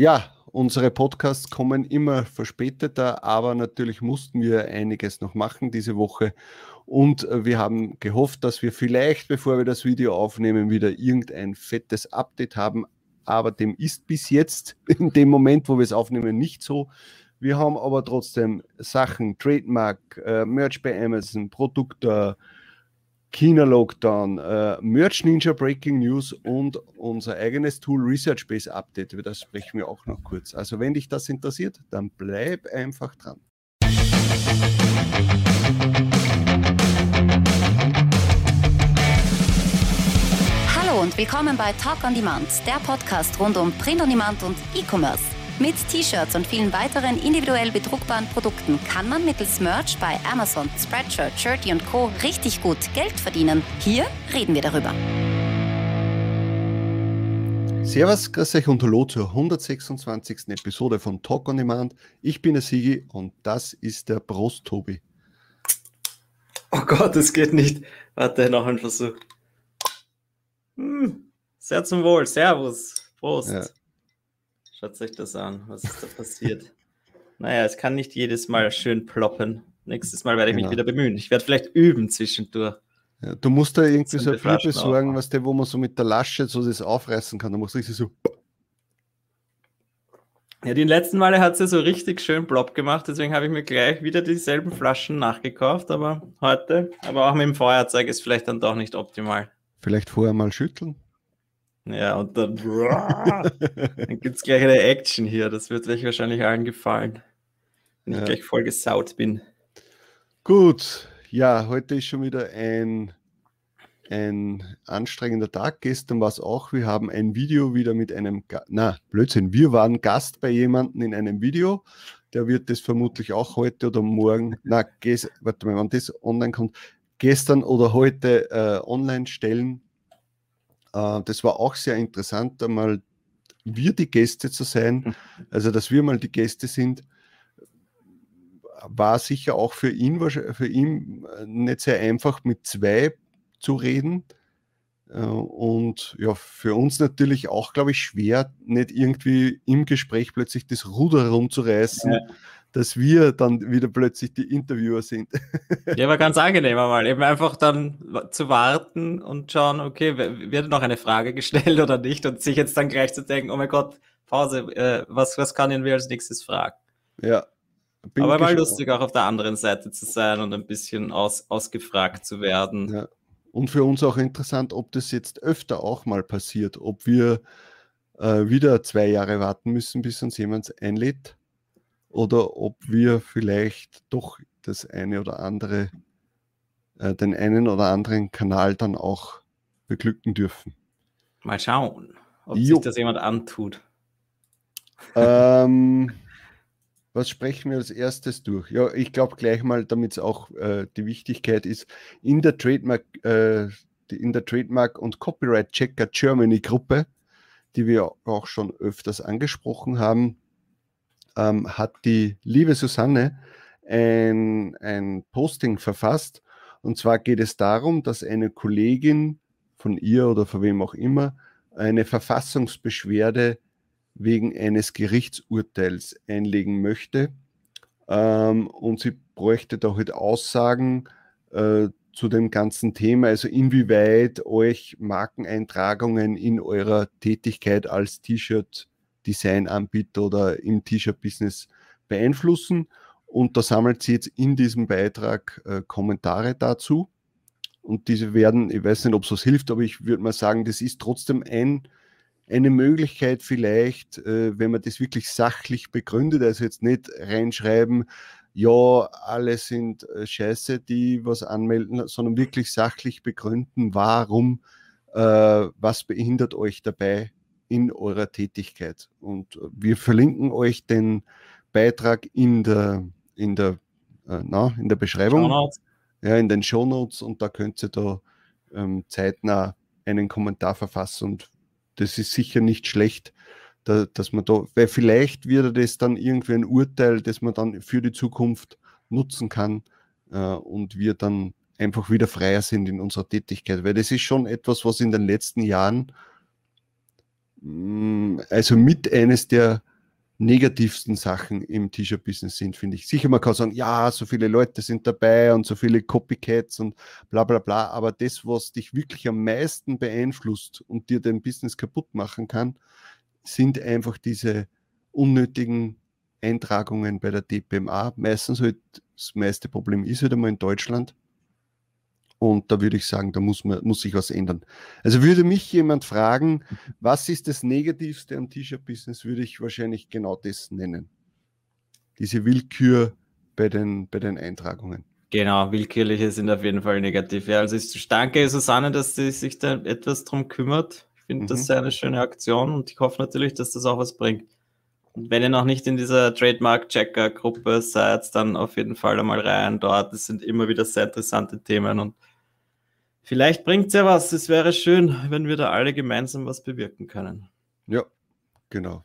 Ja, unsere Podcasts kommen immer verspäteter, aber natürlich mussten wir einiges noch machen diese Woche. Und äh, wir haben gehofft, dass wir vielleicht, bevor wir das Video aufnehmen, wieder irgendein fettes Update haben. Aber dem ist bis jetzt in dem Moment, wo wir es aufnehmen, nicht so. Wir haben aber trotzdem Sachen, Trademark, äh, Merch bei Amazon, Produkte, China-Lockdown, äh, Merch Ninja Breaking News und unser eigenes Tool Research Base Update. Über das sprechen wir auch noch kurz. Also wenn dich das interessiert, dann bleib einfach dran. Hallo und willkommen bei Talk on Demand, der Podcast rund um Print on Demand und E-Commerce. Mit T-Shirts und vielen weiteren individuell bedruckbaren Produkten kann man mittels Merch bei Amazon, Spreadshirt, Shirty und Co. richtig gut Geld verdienen. Hier reden wir darüber. Servus, grüß euch und hallo zur 126. Episode von Talk on Demand. Ich bin der Sigi und das ist der Prost Tobi. Oh Gott, es geht nicht. Warte, noch ein Versuch. Hm, sehr zum Wohl. Servus. Prost. Ja. Schaut euch das an. Was ist da passiert? naja, es kann nicht jedes Mal schön ploppen. Nächstes Mal werde ich genau. mich wieder bemühen. Ich werde vielleicht üben zwischendurch. Ja, du musst da irgendwie so ein Bier besorgen, was der, wo man so mit der Lasche so das aufreißen kann. Da musst du richtig so. Ja, die letzten Male hat sie so richtig schön plopp gemacht, deswegen habe ich mir gleich wieder dieselben Flaschen nachgekauft, aber heute, aber auch mit dem Feuerzeug ist vielleicht dann doch nicht optimal. Vielleicht vorher mal schütteln. Ja, und dann, dann gibt es gleich eine Action hier. Das wird euch wahrscheinlich allen gefallen, wenn ja. ich gleich voll gesaut bin. Gut, ja, heute ist schon wieder ein, ein anstrengender Tag. Gestern war es auch. Wir haben ein Video wieder mit einem, Ga na, Blödsinn, wir waren Gast bei jemandem in einem Video. Der wird das vermutlich auch heute oder morgen, na, warte mal, wann das online kommt, gestern oder heute äh, online stellen das war auch sehr interessant, einmal wir die Gäste zu sein, hm. also dass wir mal die Gäste sind, war sicher auch für ihn, für ihn äh, nicht sehr einfach, mit zwei zu reden. Äh, und ja, für uns natürlich auch, glaube ich, schwer, nicht irgendwie im Gespräch plötzlich das Ruder rumzureißen. Ja dass wir dann wieder plötzlich die Interviewer sind. ja, war ganz angenehm einmal. Eben einfach dann zu warten und schauen, okay, wird noch eine Frage gestellt oder nicht und sich jetzt dann gleich zu denken, oh mein Gott, Pause, äh, was, was kann wir als nächstes fragen? Ja. Aber mal lustig auch auf der anderen Seite zu sein und ein bisschen aus, ausgefragt zu werden. Ja. Und für uns auch interessant, ob das jetzt öfter auch mal passiert, ob wir äh, wieder zwei Jahre warten müssen, bis uns jemand einlädt oder ob wir vielleicht doch das eine oder andere, äh, den einen oder anderen Kanal dann auch beglücken dürfen. Mal schauen, ob jo. sich das jemand antut. Ähm, was sprechen wir als erstes durch? Ja, ich glaube gleich mal, damit es auch äh, die Wichtigkeit ist, in der Trademark, äh, in der Trademark und Copyright Checker Germany Gruppe, die wir auch schon öfters angesprochen haben, ähm, hat die liebe Susanne ein, ein Posting verfasst. Und zwar geht es darum, dass eine Kollegin von ihr oder von wem auch immer eine Verfassungsbeschwerde wegen eines Gerichtsurteils einlegen möchte. Ähm, und sie bräuchte da halt Aussagen äh, zu dem ganzen Thema, also inwieweit euch Markeneintragungen in eurer Tätigkeit als T-Shirt Designanbieter oder im T-Shirt-Business beeinflussen. Und da sammelt sie jetzt in diesem Beitrag äh, Kommentare dazu. Und diese werden, ich weiß nicht, ob es was hilft, aber ich würde mal sagen, das ist trotzdem ein, eine Möglichkeit vielleicht, äh, wenn man das wirklich sachlich begründet, also jetzt nicht reinschreiben, ja, alle sind äh, scheiße, die was anmelden, sondern wirklich sachlich begründen, warum, äh, was behindert euch dabei, in eurer Tätigkeit. Und äh, wir verlinken euch den Beitrag in der, in der, äh, na, in der Beschreibung. Ja, in den Show Notes und da könnt ihr da ähm, zeitnah einen Kommentar verfassen und das ist sicher nicht schlecht, da, dass man da, weil vielleicht wird das dann irgendwie ein Urteil, das man dann für die Zukunft nutzen kann äh, und wir dann einfach wieder freier sind in unserer Tätigkeit, weil das ist schon etwas, was in den letzten Jahren also mit eines der negativsten Sachen im T-Shirt-Business sind, finde ich. Sicher, man kann sagen, ja, so viele Leute sind dabei und so viele Copycats und bla bla bla, aber das, was dich wirklich am meisten beeinflusst und dir dein Business kaputt machen kann, sind einfach diese unnötigen Eintragungen bei der DPMA. Meistens halt, das meiste Problem ist halt einmal in Deutschland. Und da würde ich sagen, da muss, man, muss sich was ändern. Also würde mich jemand fragen, was ist das Negativste am T-Shirt-Business, würde ich wahrscheinlich genau das nennen. Diese Willkür bei den, bei den Eintragungen. Genau, willkürliche sind auf jeden Fall negativ. Ja, also ich danke Susanne, dass sie sich da etwas drum kümmert. Ich finde mhm. das sehr eine schöne Aktion und ich hoffe natürlich, dass das auch was bringt. Und wenn ihr noch nicht in dieser Trademark-Checker-Gruppe seid, dann auf jeden Fall einmal rein dort. Das sind immer wieder sehr interessante Themen und Vielleicht bringt es ja was. Es wäre schön, wenn wir da alle gemeinsam was bewirken können. Ja, genau.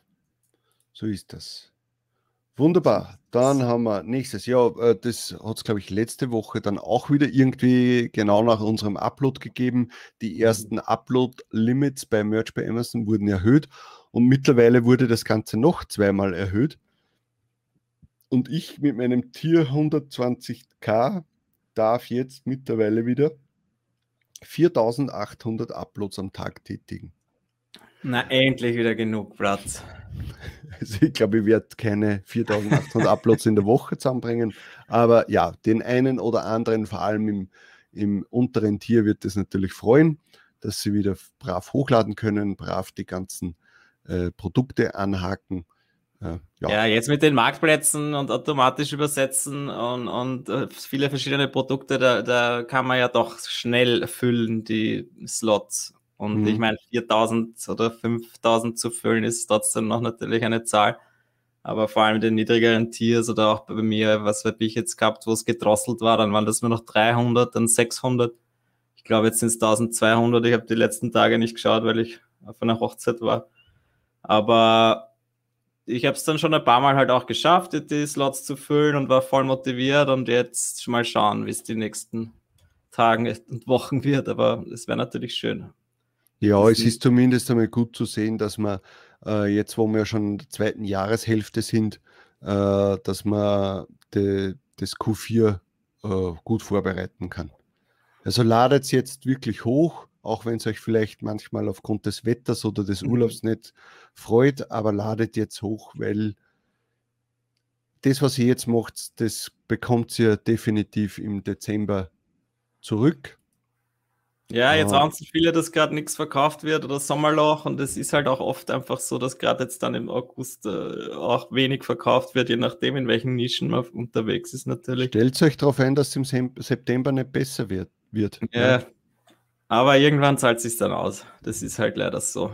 So ist das. Wunderbar. Dann haben wir nächstes Jahr, äh, das hat es, glaube ich, letzte Woche dann auch wieder irgendwie genau nach unserem Upload gegeben. Die ersten Upload-Limits bei Merch bei Amazon wurden erhöht und mittlerweile wurde das Ganze noch zweimal erhöht. Und ich mit meinem Tier 120k darf jetzt mittlerweile wieder 4800 Uploads am Tag tätigen. Na, endlich wieder genug Platz. Also ich glaube, ich werde keine 4800 Uploads in der Woche zusammenbringen, aber ja, den einen oder anderen, vor allem im, im unteren Tier, wird es natürlich freuen, dass sie wieder brav hochladen können, brav die ganzen äh, Produkte anhaken ja. ja. jetzt mit den Marktplätzen und automatisch übersetzen und, und äh, viele verschiedene Produkte, da, da kann man ja doch schnell füllen, die Slots. Und mhm. ich meine, 4000 oder 5000 zu füllen ist trotzdem noch natürlich eine Zahl. Aber vor allem den niedrigeren Tiers oder auch bei mir, was habe ich jetzt gehabt, wo es gedrosselt war, dann waren das nur noch 300, dann 600. Ich glaube, jetzt sind es 1200. Ich habe die letzten Tage nicht geschaut, weil ich auf einer Hochzeit war. Aber ich habe es dann schon ein paar Mal halt auch geschafft, die Slots zu füllen und war voll motiviert und jetzt schon mal schauen, wie es die nächsten Tagen und Wochen wird. Aber es wäre natürlich schön. Ja, es ist zumindest einmal gut zu sehen, dass man äh, jetzt, wo wir schon in der zweiten Jahreshälfte sind, äh, dass man de, das Q4 äh, gut vorbereiten kann. Also ladet es jetzt wirklich hoch auch wenn es euch vielleicht manchmal aufgrund des Wetters oder des mhm. Urlaubs nicht freut, aber ladet jetzt hoch, weil das, was ihr jetzt macht, das bekommt ihr definitiv im Dezember zurück. Ja, jetzt waren es viele, dass gerade nichts verkauft wird oder Sommerloch und es ist halt auch oft einfach so, dass gerade jetzt dann im August äh, auch wenig verkauft wird, je nachdem, in welchen Nischen man unterwegs ist natürlich. Stellt euch darauf ein, dass es im September nicht besser wird. wird ja, ja. Aber irgendwann zahlt es sich dann aus. Das ist halt leider so.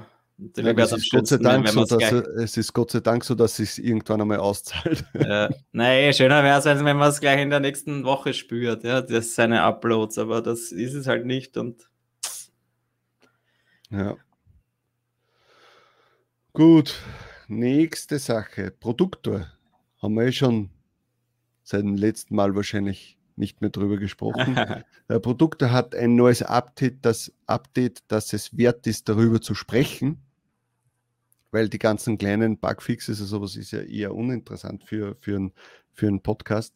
Ja, es, ist Gott sei Dank so, dass, es ist Gott sei Dank so, dass es irgendwann einmal auszahlt. Ja. Naja, schöner wäre es, wenn man es gleich in der nächsten Woche spürt, ja, das seine Uploads, aber das ist es halt nicht und ja. Gut, nächste Sache. Produktor. Haben wir eh schon seit dem letzten Mal wahrscheinlich nicht mehr drüber gesprochen. Der Produkte hat ein neues Update, das Update, dass es wert ist, darüber zu sprechen, weil die ganzen kleinen Bugfixes und sowas ist ja eher uninteressant für, für, ein, für einen Podcast.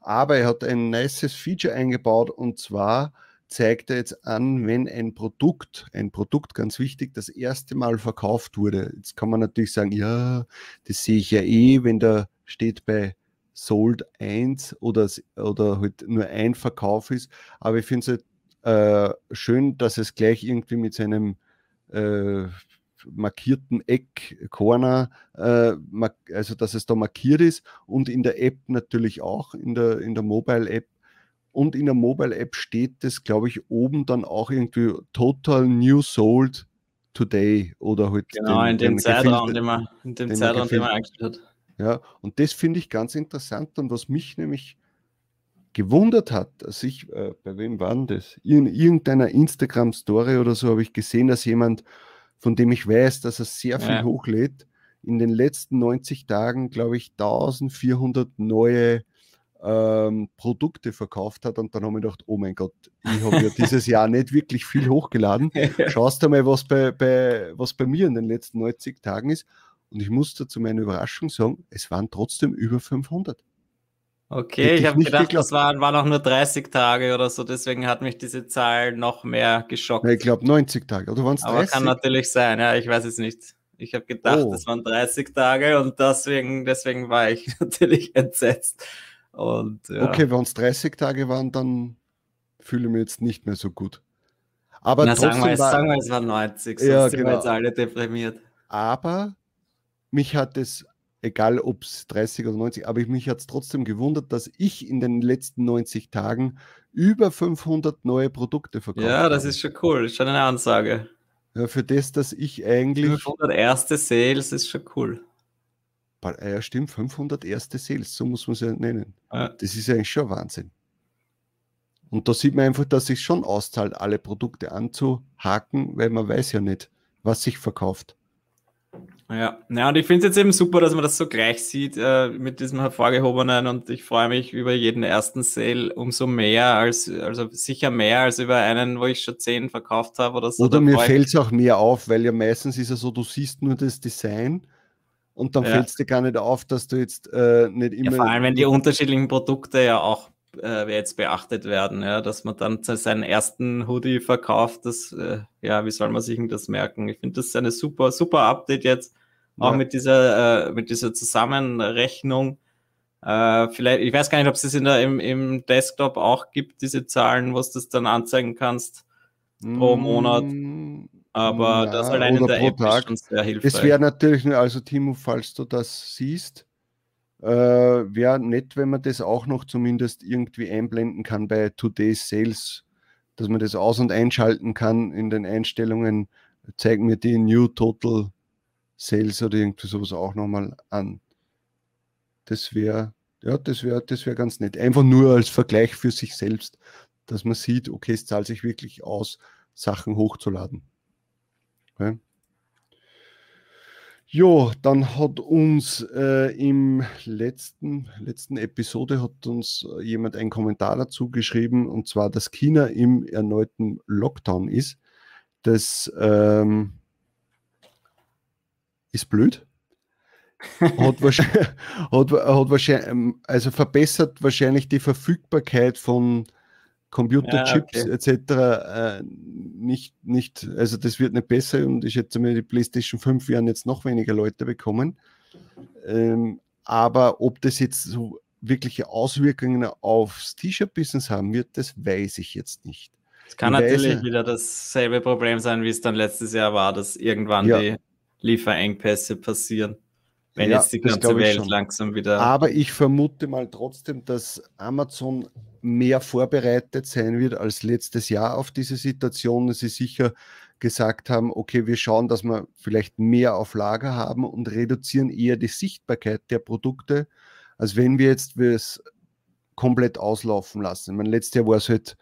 Aber er hat ein nices Feature eingebaut und zwar zeigt er jetzt an, wenn ein Produkt, ein Produkt ganz wichtig, das erste Mal verkauft wurde. Jetzt kann man natürlich sagen, ja, das sehe ich ja eh, wenn da steht bei Sold 1 oder, oder halt nur ein Verkauf ist. Aber ich finde es halt, äh, schön, dass es gleich irgendwie mit seinem äh, markierten Eck, Corner, äh, also dass es da markiert ist und in der App natürlich auch, in der, in der Mobile-App. Und in der Mobile-App steht das, glaube ich, oben dann auch irgendwie Total New Sold Today oder halt. Genau, den, in dem Zeitraum, den man, in dem Zeitraum, den man eingestellt hat. Ja, und das finde ich ganz interessant und was mich nämlich gewundert hat, dass ich, äh, bei wem war denn das? In irgendeiner Instagram-Story oder so habe ich gesehen, dass jemand, von dem ich weiß, dass er sehr viel ja. hochlädt, in den letzten 90 Tagen, glaube ich, 1400 neue ähm, Produkte verkauft hat und dann habe ich gedacht, oh mein Gott, ich habe ja dieses Jahr nicht wirklich viel hochgeladen. Schaust du mal, was bei, bei, was bei mir in den letzten 90 Tagen ist. Und ich musste zu meiner Überraschung sagen, es waren trotzdem über 500. Okay, Hätte ich habe gedacht, geglaubt. das waren, waren auch nur 30 Tage oder so, deswegen hat mich diese Zahl noch mehr geschockt. Ja, ich glaube 90 Tage, oder waren es 30? Aber kann natürlich sein, ja, ich weiß es nicht. Ich habe gedacht, oh. das waren 30 Tage und deswegen, deswegen war ich natürlich entsetzt. Und, ja. Okay, wenn es 30 Tage waren, dann fühle ich mich jetzt nicht mehr so gut. Aber Na, trotzdem sagen wir, war, sagen wir, es waren 90, sonst ja, sind genau. wir jetzt alle deprimiert. Aber mich hat es egal ob es 30 oder 90, aber mich hat es trotzdem gewundert, dass ich in den letzten 90 Tagen über 500 neue Produkte verkauft habe. Ja, das habe. ist schon cool, ist schon eine Ansage. Ja, für das, dass ich eigentlich. 500 erste Sales ist schon cool. Ja, stimmt, 500 erste Sales, so muss man es ja nennen. Ja. Das ist eigentlich schon Wahnsinn. Und da sieht man einfach, dass sich schon auszahlt, alle Produkte anzuhaken, weil man weiß ja nicht, was sich verkauft. Ja, ja und ich finde es jetzt eben super, dass man das so gleich sieht äh, mit diesem hervorgehobenen und ich freue mich über jeden ersten Sale umso mehr, als also sicher mehr als über einen, wo ich schon zehn verkauft habe oder so. Oder mir fällt es auch mehr auf, weil ja meistens ist es so, du siehst nur das Design und dann ja. fällt es dir gar nicht auf, dass du jetzt äh, nicht immer. Ja, vor allem, wenn die unterschiedlichen Produkte ja auch äh, jetzt beachtet werden, ja, dass man dann seinen ersten Hoodie verkauft, das, äh, ja, wie soll man sich das merken? Ich finde das eine super, super Update jetzt, auch ja. mit dieser, äh, mit dieser Zusammenrechnung. Äh, vielleicht, ich weiß gar nicht, ob es das in der, im, im Desktop auch gibt, diese Zahlen, wo du das dann anzeigen kannst pro Monat. Aber ja, das allein in der App Tag. ist schon sehr hilfreich. Es wäre natürlich, nur, also Timo, falls du das siehst, äh, wäre nett, wenn man das auch noch zumindest irgendwie einblenden kann bei Today's Sales, dass man das aus- und einschalten kann in den Einstellungen. Zeig mir die New Total Sales oder irgendwie sowas auch nochmal an. Das wäre, ja, das wäre, das wäre ganz nett. Einfach nur als Vergleich für sich selbst, dass man sieht, okay, es zahlt sich wirklich aus, Sachen hochzuladen. Okay. Jo, dann hat uns äh, im letzten, letzten Episode hat uns äh, jemand einen Kommentar dazu geschrieben, und zwar, dass China im erneuten Lockdown ist. Das ähm, ist blöd. hat wahrscheinlich, hat, hat wahrscheinlich, ähm, also verbessert wahrscheinlich die Verfügbarkeit von Computerchips ja, okay. etc. Äh, nicht, nicht, also das wird nicht besser und ich schätze mir, die PlayStation 5 werden jetzt noch weniger Leute bekommen. Ähm, aber ob das jetzt so wirkliche Auswirkungen aufs T-Shirt-Business haben wird, das weiß ich jetzt nicht. Es kann ich natürlich weiß, wieder dasselbe Problem sein, wie es dann letztes Jahr war, dass irgendwann ja. die Lieferengpässe passieren. Wenn ja, jetzt die ganze Welt langsam wieder. Aber ich vermute mal trotzdem, dass Amazon mehr vorbereitet sein wird als letztes Jahr auf diese Situation, sie sicher gesagt haben, okay, wir schauen, dass wir vielleicht mehr auf Lager haben und reduzieren eher die Sichtbarkeit der Produkte, als wenn wir jetzt es komplett auslaufen lassen. Mein letztes Jahr war es halt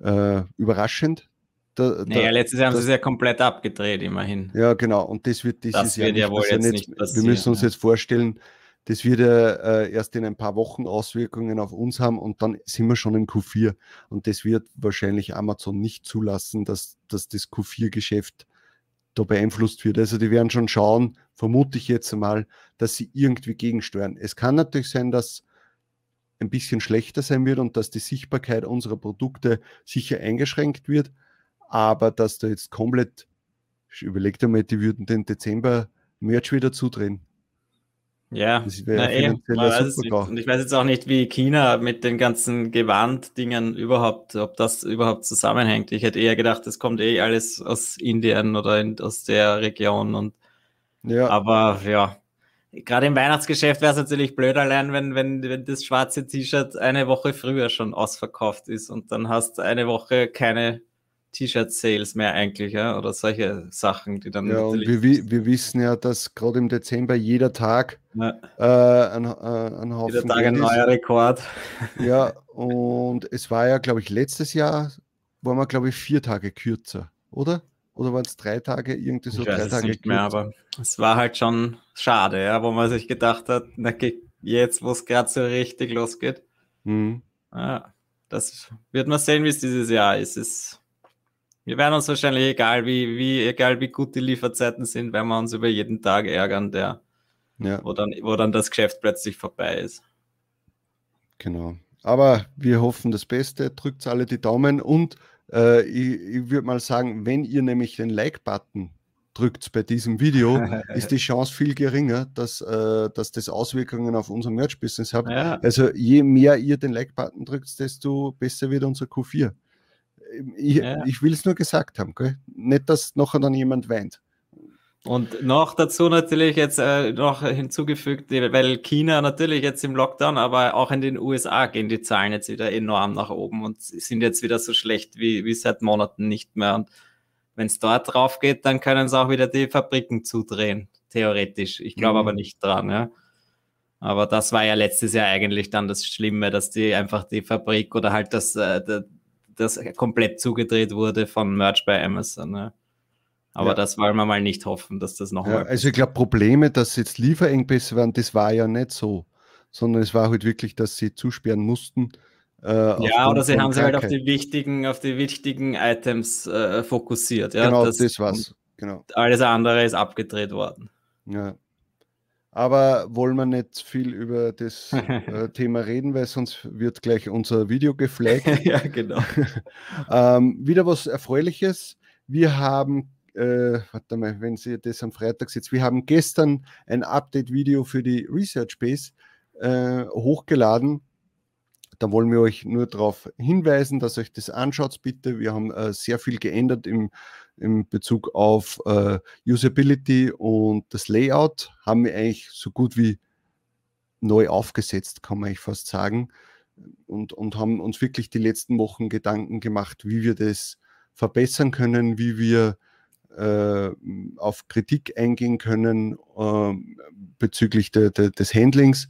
äh, überraschend. Da, naja, letztes Jahr haben sie es ja komplett abgedreht, immerhin. Ja, genau. Und das wird dieses das Jahr wird ja wohl jetzt nicht, nicht. Wir müssen uns ja. jetzt vorstellen, das wird ja äh, erst in ein paar Wochen Auswirkungen auf uns haben und dann sind wir schon im Q4. Und das wird wahrscheinlich Amazon nicht zulassen, dass, dass das Q4-Geschäft da beeinflusst wird. Also die werden schon schauen, vermute ich jetzt einmal, dass sie irgendwie gegensteuern. Es kann natürlich sein, dass ein bisschen schlechter sein wird und dass die Sichtbarkeit unserer Produkte sicher eingeschränkt wird, aber dass da jetzt komplett, ich überlege mal, die würden den Dezember Merch wieder zudrehen. Ja, na, eh, Und ich weiß jetzt auch nicht, wie China mit den ganzen Gewanddingen überhaupt, ob das überhaupt zusammenhängt. Ich hätte eher gedacht, das kommt eh alles aus Indien oder in, aus der Region. Und, ja. Aber ja, gerade im Weihnachtsgeschäft wäre es natürlich blöd allein, wenn, wenn, wenn das schwarze T-Shirt eine Woche früher schon ausverkauft ist und dann hast eine Woche keine T-Shirt-Sales mehr eigentlich, ja, oder solche Sachen, die dann. Ja, und wir, wir wissen ja, dass gerade im Dezember jeder Tag ja. äh, ein, äh, ein Haufen. Jeder Tag ein neuer Rekord. Ja, und es war ja, glaube ich, letztes Jahr waren wir, glaube ich, vier Tage kürzer, oder? Oder waren es drei Tage, irgendwie so ich drei weiß Tage nicht kürzer? mehr, aber es war halt schon schade, ja, wo man sich gedacht hat, na, jetzt, wo es gerade so richtig losgeht. Mhm. Ja, das wird man sehen, wie es dieses Jahr ist. Es Wir werden uns wahrscheinlich, egal wie, wie, egal wie gut die Lieferzeiten sind, werden wir uns über jeden Tag ärgern, der, ja. wo, dann, wo dann das Geschäft plötzlich vorbei ist. Genau. Aber wir hoffen das Beste, drückt alle die Daumen und äh, ich, ich würde mal sagen, wenn ihr nämlich den Like-Button drückt bei diesem Video, ist die Chance viel geringer, dass, äh, dass das Auswirkungen auf unser Merch-Business hat. Ja. Also je mehr ihr den Like-Button drückt, desto besser wird unser Q4. Ich, ja. ich will es nur gesagt haben, gell? nicht, dass nachher dann jemand weint. Und noch dazu natürlich jetzt äh, noch hinzugefügt, weil China natürlich jetzt im Lockdown, aber auch in den USA gehen die Zahlen jetzt wieder enorm nach oben und sind jetzt wieder so schlecht wie, wie seit Monaten nicht mehr. Und wenn es dort drauf geht, dann können sie auch wieder die Fabriken zudrehen, theoretisch. Ich glaube mhm. aber nicht dran, ja. Aber das war ja letztes Jahr eigentlich dann das Schlimme, dass die einfach die Fabrik oder halt das, äh, das komplett zugedreht wurde von Merch bei Amazon. Ja. Aber ja. das wollen wir mal nicht hoffen, dass das noch ja, Also ich glaube, Probleme, dass jetzt Lieferengpässe waren, das war ja nicht so, sondern es war halt wirklich, dass sie zusperren mussten äh, ja, oder sie haben sich halt auf die wichtigen, auf die wichtigen Items äh, fokussiert. Ja? Genau, das, das war's. Genau. Alles andere ist abgedreht worden. Ja. Aber wollen wir nicht viel über das äh, Thema reden, weil sonst wird gleich unser Video geflaggt. ja, genau. ähm, wieder was Erfreuliches. Wir haben, äh, warte mal, wenn Sie das am Freitag sitzt, wir haben gestern ein Update-Video für die Research Base äh, hochgeladen da wollen wir euch nur darauf hinweisen, dass euch das anschaut, bitte. Wir haben äh, sehr viel geändert im, im Bezug auf äh, Usability und das Layout. Haben wir eigentlich so gut wie neu aufgesetzt, kann man eigentlich fast sagen. Und, und haben uns wirklich die letzten Wochen Gedanken gemacht, wie wir das verbessern können, wie wir äh, auf Kritik eingehen können äh, bezüglich de, de, des Handlings.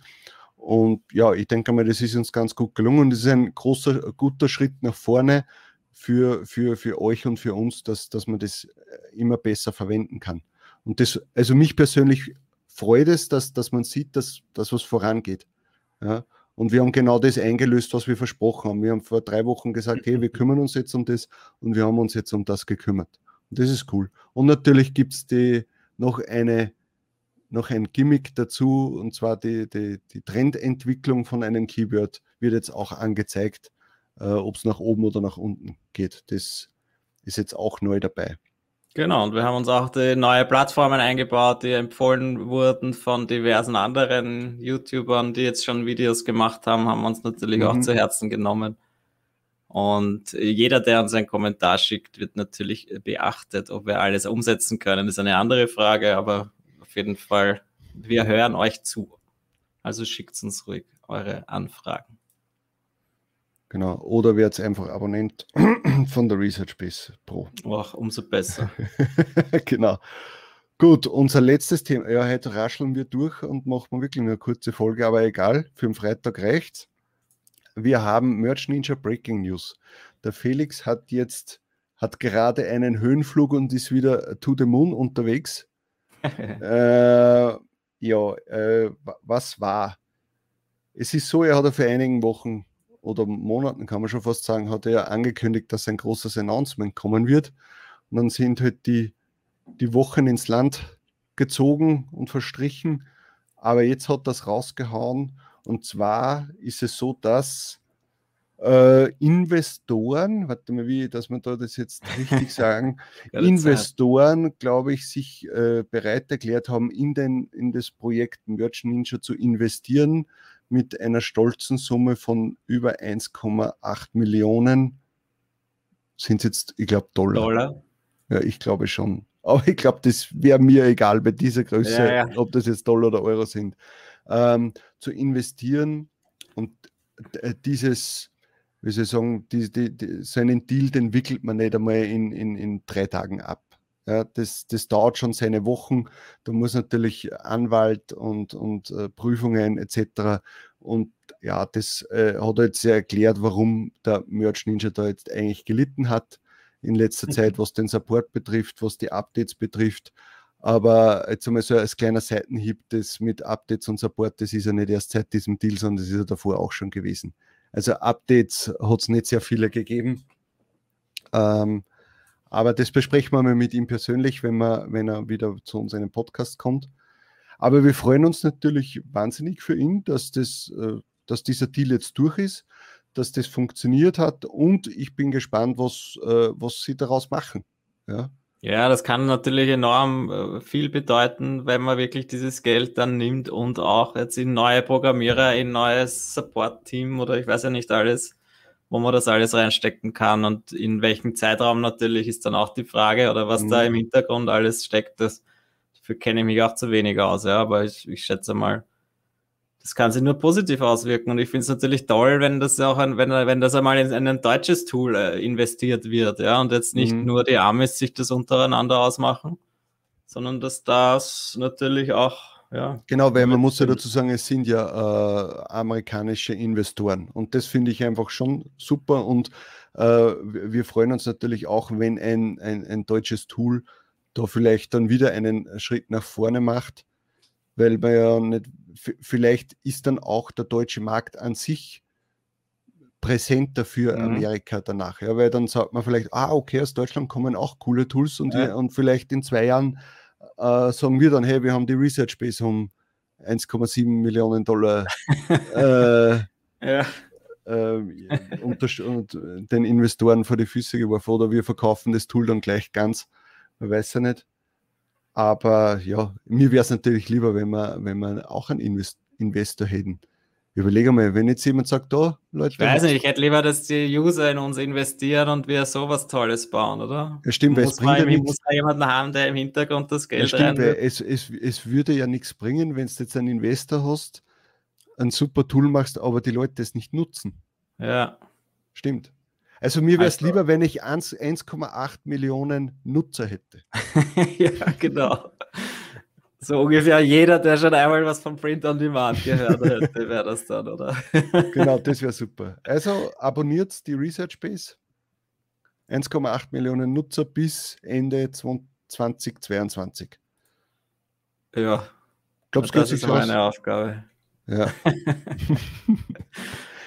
Und ja, ich denke mal, das ist uns ganz gut gelungen. Das ist ein großer, guter Schritt nach vorne für, für, für euch und für uns, dass, dass man das äh, immer besser verwenden kann. Und das, also mich persönlich freut es, dass, dass man sieht, dass, dass was vorangeht. Ja? Und wir haben genau das eingelöst, was wir versprochen haben. Wir haben vor drei Wochen gesagt, hey, wir kümmern uns jetzt um das und wir haben uns jetzt um das gekümmert. Und das ist cool. Und natürlich gibt es noch eine noch ein Gimmick dazu, und zwar die, die, die Trendentwicklung von einem Keyword wird jetzt auch angezeigt, äh, ob es nach oben oder nach unten geht. Das ist jetzt auch neu dabei. Genau, und wir haben uns auch die neue Plattformen eingebaut, die empfohlen wurden von diversen anderen YouTubern, die jetzt schon Videos gemacht haben, haben uns natürlich mhm. auch zu Herzen genommen. Und jeder, der uns einen Kommentar schickt, wird natürlich beachtet. Ob wir alles umsetzen können, ist eine andere Frage, aber jeden Fall, wir hören euch zu. Also schickt uns ruhig eure Anfragen. Genau. Oder werdet einfach Abonnent von der Research Base Pro. Ach, umso besser. genau. Gut, unser letztes Thema. Ja, heute rascheln wir durch und machen wirklich nur eine kurze Folge, aber egal, für den Freitag reicht's. Wir haben Merch Ninja Breaking News. Der Felix hat jetzt, hat gerade einen Höhenflug und ist wieder to the moon unterwegs äh, ja, äh, was war? Es ist so, er hat vor einigen Wochen oder Monaten, kann man schon fast sagen, hat er angekündigt, dass ein großes Announcement kommen wird. Und dann sind halt die, die Wochen ins Land gezogen und verstrichen. Aber jetzt hat das rausgehauen. Und zwar ist es so, dass äh, Investoren, warte mal, wie, dass man da das jetzt richtig sagen, Investoren, glaube ich, sich äh, bereit erklärt haben, in, den, in das Projekt Merch Ninja zu investieren mit einer stolzen Summe von über 1,8 Millionen. Sind es jetzt, ich glaube, Dollar. Dollar. Ja, ich glaube schon. Aber ich glaube, das wäre mir egal bei dieser Größe, ja, ja. ob das jetzt Dollar oder Euro sind, ähm, zu investieren und äh, dieses wie soll ich sagen, die, die, die, so einen Deal, den wickelt man nicht einmal in, in, in drei Tagen ab. Ja, das, das dauert schon seine Wochen. Da muss natürlich Anwalt und, und äh, Prüfungen etc. Und ja, das äh, hat er jetzt sehr erklärt, warum der Merch Ninja da jetzt eigentlich gelitten hat in letzter mhm. Zeit, was den Support betrifft, was die Updates betrifft. Aber jetzt einmal so als kleiner Seitenhieb, das mit Updates und Support, das ist ja nicht erst seit diesem Deal, sondern das ist ja davor auch schon gewesen. Also Updates hat es nicht sehr viele gegeben. Ähm, aber das besprechen wir mal mit ihm persönlich, wenn, wir, wenn er wieder zu uns in den Podcast kommt. Aber wir freuen uns natürlich wahnsinnig für ihn, dass, das, äh, dass dieser Deal jetzt durch ist, dass das funktioniert hat und ich bin gespannt, was, äh, was sie daraus machen. Ja. Ja, das kann natürlich enorm äh, viel bedeuten, wenn man wirklich dieses Geld dann nimmt und auch jetzt in neue Programmierer, in neues Support-Team oder ich weiß ja nicht alles, wo man das alles reinstecken kann und in welchem Zeitraum natürlich ist dann auch die Frage oder was mhm. da im Hintergrund alles steckt. Das, dafür kenne ich mich auch zu wenig aus, ja, aber ich, ich schätze mal, das kann sich nur positiv auswirken. Und ich finde es natürlich toll, wenn das auch ein, wenn, wenn das einmal in, in ein deutsches Tool äh, investiert wird, ja, und jetzt nicht mhm. nur die Amis sich das untereinander ausmachen, sondern dass das natürlich auch ja, genau, weil man muss ja dazu sagen, es sind ja äh, amerikanische Investoren. Und das finde ich einfach schon super. Und äh, wir freuen uns natürlich auch, wenn ein, ein, ein, deutsches Tool da vielleicht dann wieder einen Schritt nach vorne macht, weil man ja nicht vielleicht ist dann auch der deutsche Markt an sich präsenter für mhm. Amerika danach. Ja, weil dann sagt man vielleicht, ah, okay, aus Deutschland kommen auch coole Tools und, ja. wir, und vielleicht in zwei Jahren äh, sagen wir dann, hey, wir haben die Research Base um 1,7 Millionen Dollar äh, ja. äh, und, den Investoren vor die Füße geworfen oder wir verkaufen das Tool dann gleich ganz. Man weiß ja nicht. Aber ja, mir wäre es natürlich lieber, wenn wir, wenn wir auch einen Invest Investor hätten. Überlege mal, wenn jetzt jemand sagt, da, Leute. Ich weiß nicht, ich hätte lieber, dass die User in uns investieren und wir sowas Tolles bauen, oder? Ja, stimmt, weil es bringt ja nichts. muss da jemanden haben, der im Hintergrund das Geld ja, stimmt, es, es, es würde ja nichts bringen, wenn du jetzt einen Investor hast, ein super Tool machst, aber die Leute es nicht nutzen. Ja. Stimmt. Also mir wäre es also, lieber, wenn ich 1,8 Millionen Nutzer hätte. ja, genau. So ungefähr jeder, der schon einmal was von Print on Demand gehört hätte, wäre das dann, oder? genau, das wäre super. Also abonniert die Research Base. 1,8 Millionen Nutzer bis Ende 2022. Ja. Glaubst, das ist meine Aufgabe. Ja.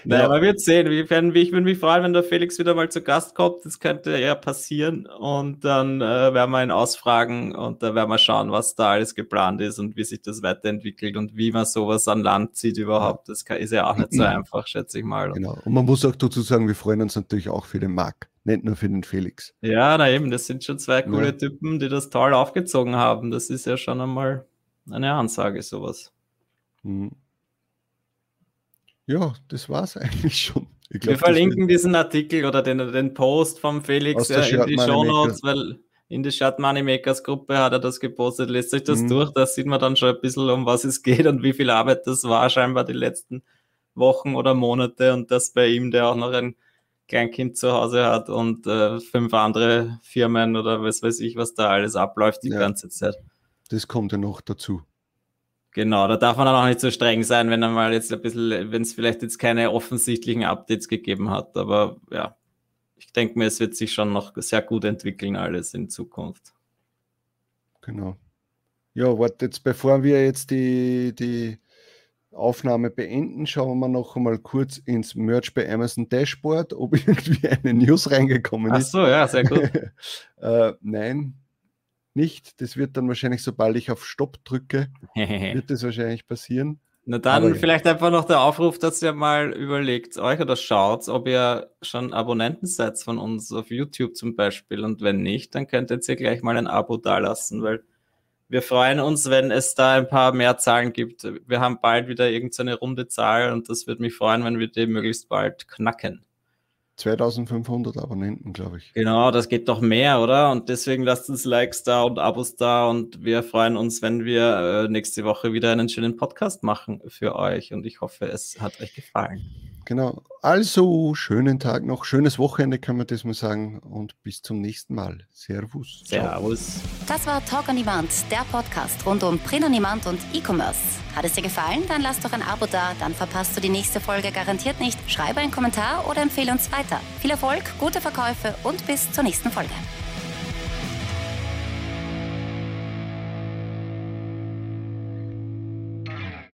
Naja, ja. man wird sehen. Ich, ich würde mich freuen, wenn der Felix wieder mal zu Gast kommt. Das könnte ja passieren. Und dann äh, werden wir ihn ausfragen und da werden wir schauen, was da alles geplant ist und wie sich das weiterentwickelt und wie man sowas an Land zieht überhaupt. Das kann, ist ja auch nicht so einfach, schätze ich mal. Genau. Und man muss auch dazu sagen, wir freuen uns natürlich auch für den Marc, nicht nur für den Felix. Ja, na eben, das sind schon zwei coole ja. Typen, die das toll aufgezogen haben. Das ist ja schon einmal eine Ansage, sowas. Mhm. Ja, das war es eigentlich schon. Glaub, wir verlinken diesen Artikel oder den, den Post vom Felix äh, in die Show Notes, weil in die Shirt Money Makers Gruppe hat er das gepostet. Lässt euch das mhm. durch, da sieht man dann schon ein bisschen, um was es geht und wie viel Arbeit das war, scheinbar die letzten Wochen oder Monate und das bei ihm, der auch noch ein Kleinkind zu Hause hat und äh, fünf andere Firmen oder was weiß ich, was da alles abläuft die ja, ganze Zeit. Das kommt ja noch dazu. Genau, da darf man dann auch nicht so streng sein, wenn er mal jetzt ein bisschen, wenn es vielleicht jetzt keine offensichtlichen Updates gegeben hat. Aber ja, ich denke mir, es wird sich schon noch sehr gut entwickeln, alles in Zukunft. Genau. Ja, warte, jetzt bevor wir jetzt die, die Aufnahme beenden, schauen wir noch einmal kurz ins Merch bei Amazon Dashboard, ob irgendwie eine News reingekommen ist. Ach so, ja, sehr gut. äh, nein, nicht. Das wird dann wahrscheinlich, sobald ich auf Stopp drücke, wird das wahrscheinlich passieren. Na dann Aber vielleicht ja. einfach noch der Aufruf, dass ihr mal überlegt euch oder schaut, ob ihr schon Abonnenten seid von uns auf YouTube zum Beispiel. Und wenn nicht, dann könnt ihr jetzt hier gleich mal ein Abo dalassen, weil wir freuen uns, wenn es da ein paar mehr Zahlen gibt. Wir haben bald wieder irgendeine runde Zahl und das würde mich freuen, wenn wir die möglichst bald knacken. 2500 Abonnenten, glaube ich. Genau, das geht doch mehr, oder? Und deswegen lasst uns Likes da und Abos da und wir freuen uns, wenn wir äh, nächste Woche wieder einen schönen Podcast machen für euch und ich hoffe, es hat euch gefallen. Genau. Also, schönen Tag noch, schönes Wochenende kann man das mal sagen und bis zum nächsten Mal. Servus. Servus. Das war Talk on Demand, der Podcast rund um Print on Demand und E-Commerce. Hat es dir gefallen? Dann lass doch ein Abo da, dann verpasst du die nächste Folge garantiert nicht. Schreibe einen Kommentar oder empfehle uns weiter. Viel Erfolg, gute Verkäufe und bis zur nächsten Folge.